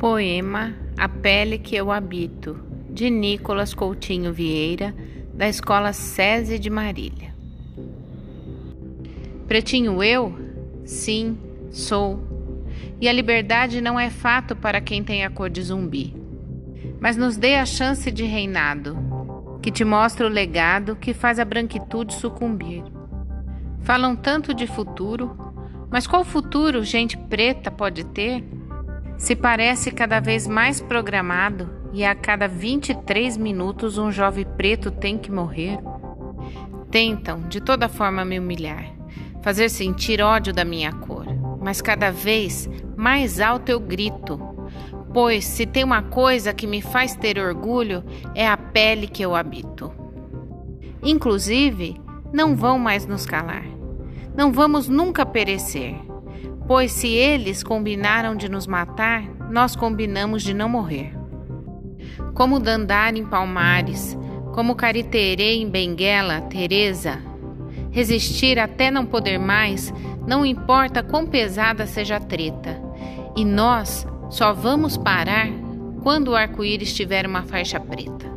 Poema A Pele que Eu Habito, de Nicolas Coutinho Vieira, da Escola SESI de Marília. Pretinho eu? Sim, sou. E a liberdade não é fato para quem tem a cor de zumbi. Mas nos dê a chance de reinado, que te mostra o legado que faz a branquitude sucumbir. Falam tanto de futuro, mas qual futuro gente preta pode ter? Se parece cada vez mais programado e a cada 23 minutos um jovem preto tem que morrer. Tentam, de toda forma, me humilhar, fazer sentir ódio da minha cor, mas cada vez mais alto eu grito. Pois se tem uma coisa que me faz ter orgulho é a pele que eu habito. Inclusive, não vão mais nos calar. Não vamos nunca perecer, pois se eles combinaram de nos matar, nós combinamos de não morrer. Como Dandara em Palmares, como Cariterê em Benguela, Teresa, resistir até não poder mais, não importa quão pesada seja a treta. E nós só vamos parar quando o arco-íris tiver uma faixa preta.